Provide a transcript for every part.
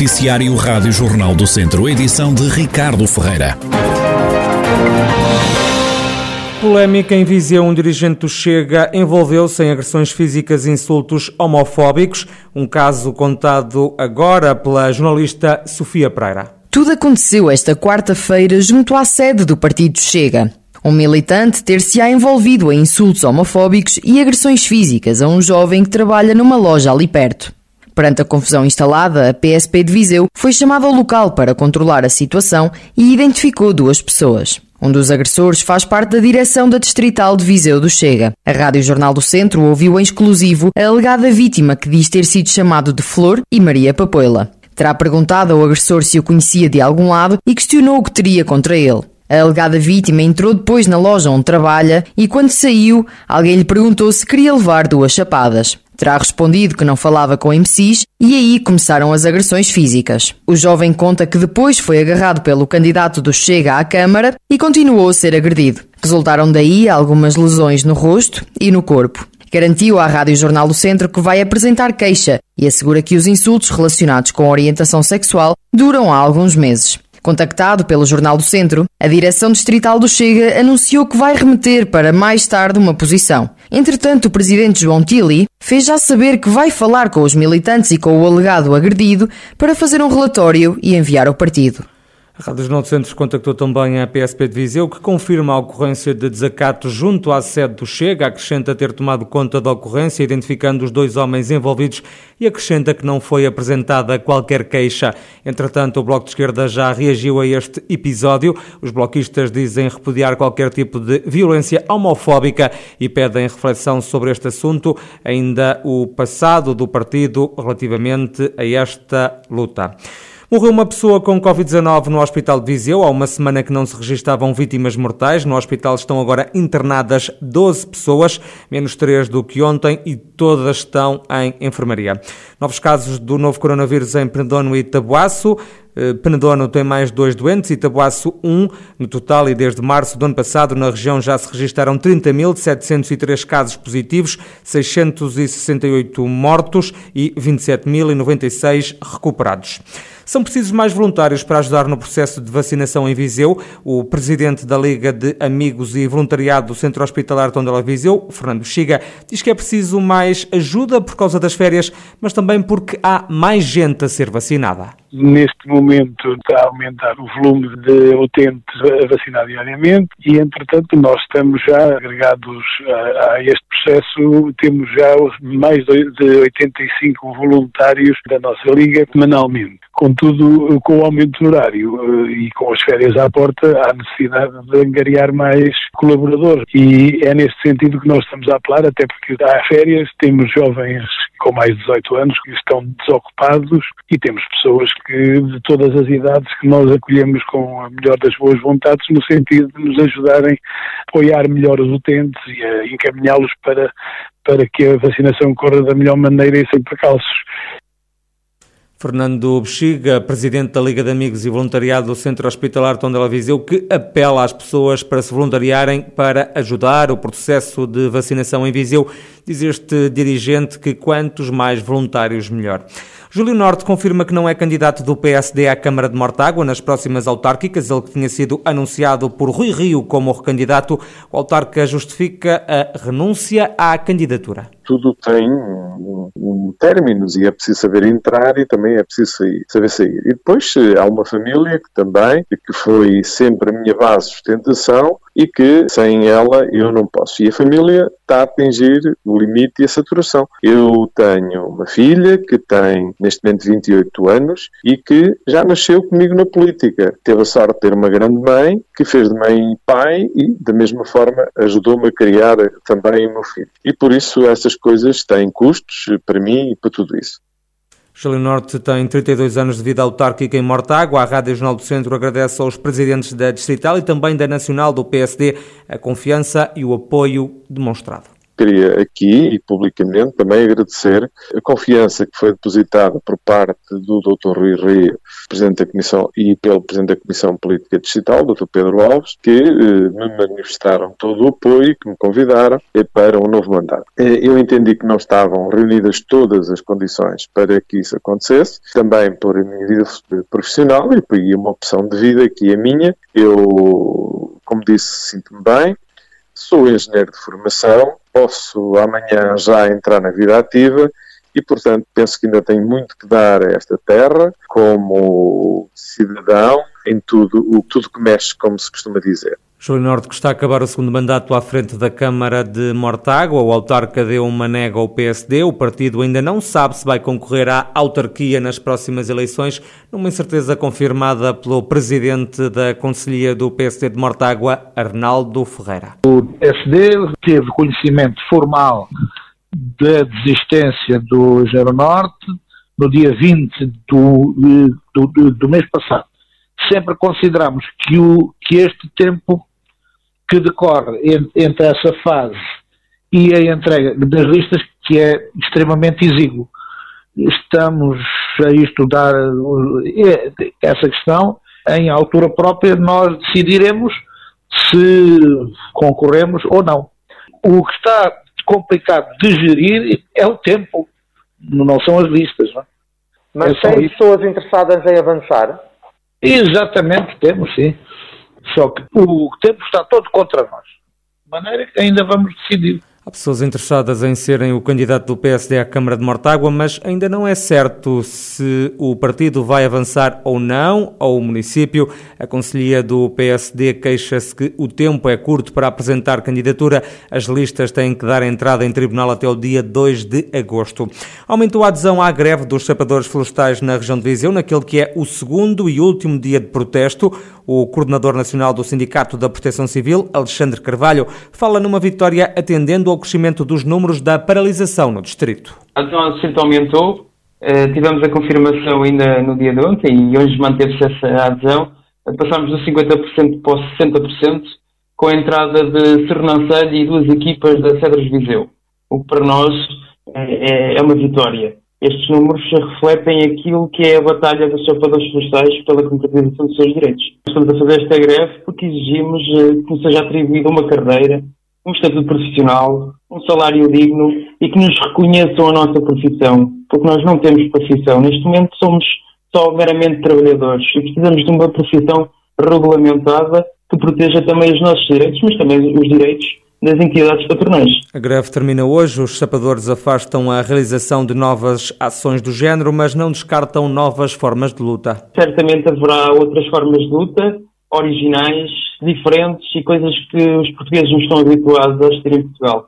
Noticiário Rádio Jornal do Centro, edição de Ricardo Ferreira. Polémica em Viseu, um dirigente do Chega envolveu-se em agressões físicas e insultos homofóbicos, um caso contado agora pela jornalista Sofia Pereira. Tudo aconteceu esta quarta-feira junto à sede do Partido Chega. Um militante ter-se-á envolvido em insultos homofóbicos e agressões físicas a um jovem que trabalha numa loja ali perto. Perante a confusão instalada, a PSP de Viseu foi chamada ao local para controlar a situação e identificou duas pessoas. Um dos agressores faz parte da direção da Distrital de Viseu do Chega. A Rádio Jornal do Centro ouviu em exclusivo a alegada vítima que diz ter sido chamado de Flor e Maria Papoila. Terá perguntado ao agressor se o conhecia de algum lado e questionou o que teria contra ele. A alegada vítima entrou depois na loja onde trabalha e, quando saiu, alguém lhe perguntou se queria levar duas chapadas. Terá respondido que não falava com MCs e aí começaram as agressões físicas. O jovem conta que depois foi agarrado pelo candidato do Chega à Câmara e continuou a ser agredido. Resultaram daí algumas lesões no rosto e no corpo. Garantiu à Rádio Jornal do Centro que vai apresentar queixa e assegura que os insultos relacionados com orientação sexual duram há alguns meses. Contactado pelo Jornal do Centro, a direção distrital do Chega anunciou que vai remeter para mais tarde uma posição. Entretanto, o presidente João Tilly fez já saber que vai falar com os militantes e com o alegado agredido para fazer um relatório e enviar ao partido. A Rádio Jornal do Centro contactou também a PSP de Viseu, que confirma a ocorrência de desacato junto à sede do Chega, acrescenta ter tomado conta da ocorrência, identificando os dois homens envolvidos e acrescenta que não foi apresentada qualquer queixa. Entretanto, o Bloco de Esquerda já reagiu a este episódio. Os bloquistas dizem repudiar qualquer tipo de violência homofóbica e pedem reflexão sobre este assunto, ainda o passado do partido relativamente a esta luta. Morreu uma pessoa com Covid-19 no Hospital de Viseu. Há uma semana que não se registavam vítimas mortais. No hospital estão agora internadas 12 pessoas, menos 3 do que ontem, e todas estão em enfermaria. Novos casos do novo coronavírus em Penedono e Tabuaço. Eh, Penedono tem mais dois doentes e Tabuaço um. No total, e desde março do ano passado, na região já se registaram 30.703 casos positivos, 668 mortos e 27.096 recuperados. São precisos mais voluntários para ajudar no processo de vacinação em Viseu. O presidente da Liga de Amigos e Voluntariado do Centro Hospitalar Tondela Viseu, Fernando Chiga, diz que é preciso mais ajuda por causa das férias, mas também porque há mais gente a ser vacinada. Neste momento está a aumentar o volume de utentes a vacinar diariamente e, entretanto, nós estamos já agregados a, a este processo, temos já mais de 85 voluntários da nossa Liga semanalmente. Contudo, com o aumento do horário eh, e com as férias à porta, há necessidade de angariar mais colaboradores. E é neste sentido que nós estamos a apelar, até porque há férias, temos jovens com mais de 18 anos que estão desocupados e temos pessoas que de todas as idades que nós acolhemos com a melhor das boas vontades no sentido de nos ajudarem a apoiar melhor os utentes e a encaminhá-los para, para que a vacinação corra da melhor maneira e sem precalços. Fernando Bexiga, presidente da Liga de Amigos e Voluntariado do Centro Hospitalar Tondela Viseu, que apela às pessoas para se voluntariarem para ajudar o processo de vacinação em Viseu. Diz este dirigente que quantos mais voluntários, melhor. Júlio Norte confirma que não é candidato do PSD à Câmara de Mortágua nas próximas autárquicas, ele que tinha sido anunciado por Rui Rio como recandidato. O autarca justifica a renúncia à candidatura. Tudo tem um, um términos e é preciso saber entrar e também é preciso sair, saber sair. E depois eh, há uma família que também, que foi sempre a minha base de sustentação e que sem ela eu não posso. E a família está a atingir o limite e a saturação. Eu tenho uma filha que tem neste momento 28 anos e que já nasceu comigo na política. Teve a sorte de ter uma grande mãe que fez de mãe e pai e da mesma forma ajudou-me a criar também o meu filho. E por isso essas coisas têm custos para mim e para tudo isso. Júlio Norte tem 32 anos de vida autárquica em Mortágua. A Rádio Jornal do Centro agradece aos presidentes da Distrital e também da Nacional do PSD a confiança e o apoio demonstrado. Queria aqui e publicamente também agradecer a confiança que foi depositada por parte do Dr. Rui Rio, Presidente da Comissão, e pelo Presidente da Comissão Política Digital, Dr. Pedro Alves, que eh, me manifestaram todo o apoio, que me convidaram eh, para um novo mandato. Eh, eu entendi que não estavam reunidas todas as condições para que isso acontecesse, também por a minha vida profissional e uma opção de vida que é minha. Eu, como disse, sinto-me bem, sou engenheiro de formação, posso amanhã já entrar na vida ativa e, portanto, penso que ainda tenho muito que dar a esta terra como cidadão em tudo o tudo que mexe, como se costuma dizer. Júlio Norte, que está a acabar o segundo mandato à frente da Câmara de Mortágua, o autarca deu uma nega ao PSD, o partido ainda não sabe se vai concorrer à autarquia nas próximas eleições, numa incerteza confirmada pelo presidente da Conselhia do PSD de Mortágua, Arnaldo Ferreira. O PSD teve conhecimento formal da desistência do Gero Norte no dia 20 do, do, do, do mês passado. Sempre consideramos que, o, que este tempo que decorre entre essa fase e a entrega das listas, que é extremamente exíguo. Estamos a estudar essa questão. Em altura própria, nós decidiremos se concorremos ou não. O que está complicado de gerir é o tempo, não são as listas. Não? É? Mas é tem pessoas interessadas em avançar? Exatamente, temos sim. Só que o tempo está todo contra nós. De maneira que ainda vamos decidir. Há pessoas interessadas em serem o candidato do PSD à Câmara de Mortágua, mas ainda não é certo se o partido vai avançar ou não ao município. A Conselhia do PSD queixa-se que o tempo é curto para apresentar candidatura. As listas têm que dar entrada em tribunal até o dia 2 de agosto. Aumentou a adesão à greve dos sapadores florestais na região de Viseu, naquele que é o segundo e último dia de protesto. O coordenador nacional do Sindicato da Proteção Civil, Alexandre Carvalho, fala numa vitória atendendo ao crescimento dos números da paralisação no distrito. A adesão ao aumentou, eh, tivemos a confirmação ainda no dia de ontem e hoje manteve-se essa adesão. Passámos dos 50% para os 60%, com a entrada de Sernancelho e duas equipas da Cedras Viseu, o que para nós é, é uma vitória estes números refletem aquilo que é a batalha dos chapadores florestais pela concretização dos seus direitos. Estamos a fazer esta greve porque exigimos eh, que nos seja atribuída uma carreira, um estatuto profissional, um salário digno e que nos reconheçam a nossa profissão, porque nós não temos profissão. Neste momento somos só meramente trabalhadores e precisamos de uma profissão regulamentada que proteja também os nossos direitos, mas também os direitos das entidades patronais. A greve termina hoje. Os sapadores afastam a realização de novas ações do género, mas não descartam novas formas de luta. Certamente haverá outras formas de luta, originais, diferentes e coisas que os portugueses não estão habituados a assistir em Portugal.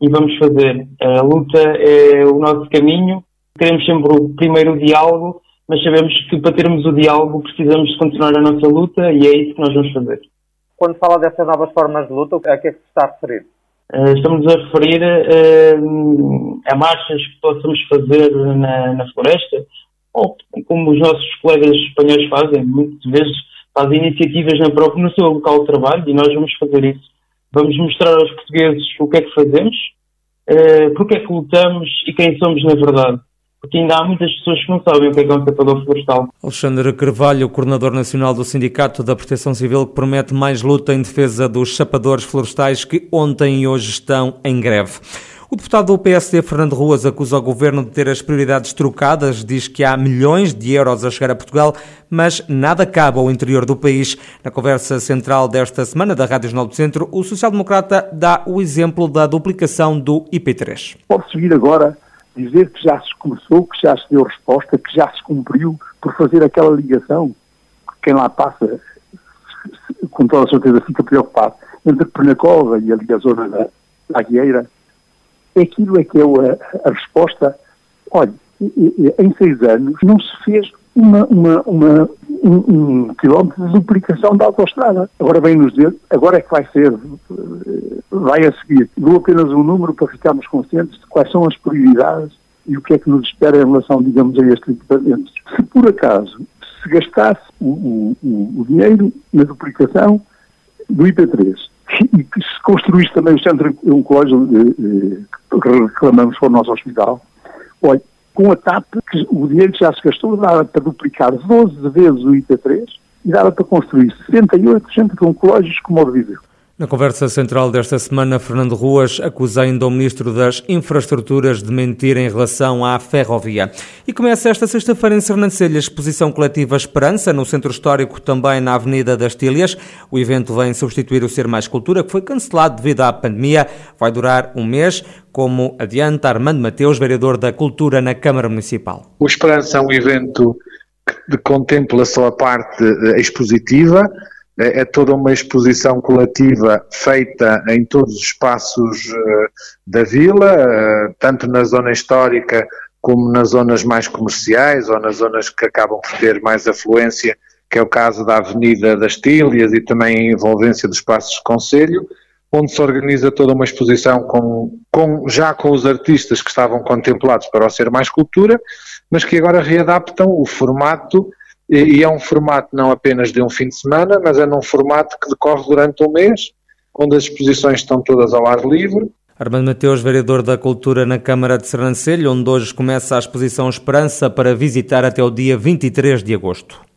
E vamos fazer. A luta é o nosso caminho. Queremos sempre o primeiro diálogo, mas sabemos que para termos o diálogo precisamos de continuar a nossa luta e é isso que nós vamos fazer. Quando fala dessas novas formas de luta, a que é que se está a referir? Uh, estamos a referir uh, a marchas que possamos fazer na, na, floresta, ou como os nossos colegas espanhóis fazem, muitas vezes fazem iniciativas na própria, no seu local de trabalho e nós vamos fazer isso. Vamos mostrar aos portugueses o que é que fazemos, uh, porque é que lutamos e quem somos na verdade porque ainda há muitas pessoas que não sabem o que é, que é um sapador florestal. Alexandre Carvalho, coordenador nacional do Sindicato da Proteção Civil, que promete mais luta em defesa dos sapadores florestais que ontem e hoje estão em greve. O deputado do PSD, Fernando Ruas, acusa o governo de ter as prioridades trocadas, diz que há milhões de euros a chegar a Portugal, mas nada cabe ao interior do país. Na conversa central desta semana da Rádio Jornal do Centro, o social-democrata dá o exemplo da duplicação do IP3. Pode seguir agora dizer que já se começou, que já se deu resposta, que já se cumpriu por fazer aquela ligação. Quem lá passa, com toda a certeza, fica preocupado. Entre Penacova e ali a zona da, da aquilo é que é a, a resposta. Olha, em seis anos não se fez uma, uma, uma, um, um, quilómetro de duplicação da autostrada. Agora vem nos dizer, agora é que vai ser, vai a seguir. Dou apenas um número para ficarmos conscientes de quais são as prioridades e o que é que nos espera em relação, digamos, a este equipamento. Se por acaso se gastasse o, o, o dinheiro na duplicação do IP3 e que se se construísse também o centro oncológico que reclamamos para o nosso hospital, olha, com a TAP, que o dinheiro que já se gastou dava para duplicar 12 vezes o IP3 e dava para construir 68 centros oncológicos como o Viseu. Na conversa central desta semana, Fernando Ruas acusa ainda o Ministro das Infraestruturas de mentir em relação à ferrovia. E começa esta sexta-feira em Sernancelha a exposição coletiva Esperança, no Centro Histórico, também na Avenida das Tílias. O evento vem substituir o Ser Mais Cultura, que foi cancelado devido à pandemia. Vai durar um mês, como adianta Armando Mateus, vereador da Cultura na Câmara Municipal. O Esperança é um evento que contempla só a parte eh, expositiva, é, é toda uma exposição coletiva feita em todos os espaços uh, da vila, uh, tanto na zona histórica como nas zonas mais comerciais ou nas zonas que acabam por ter mais afluência, que é o caso da Avenida das Tílias e também a envolvência dos espaços de Conselho, onde se organiza toda uma exposição com, com, já com os artistas que estavam contemplados para o Ser Mais Cultura, mas que agora readaptam o formato e é um formato não apenas de um fim de semana, mas é num formato que decorre durante um mês, onde as exposições estão todas ao ar livre. Armando Mateus, vereador da Cultura na Câmara de Sernancelho, onde hoje começa a exposição Esperança para visitar até o dia 23 de agosto.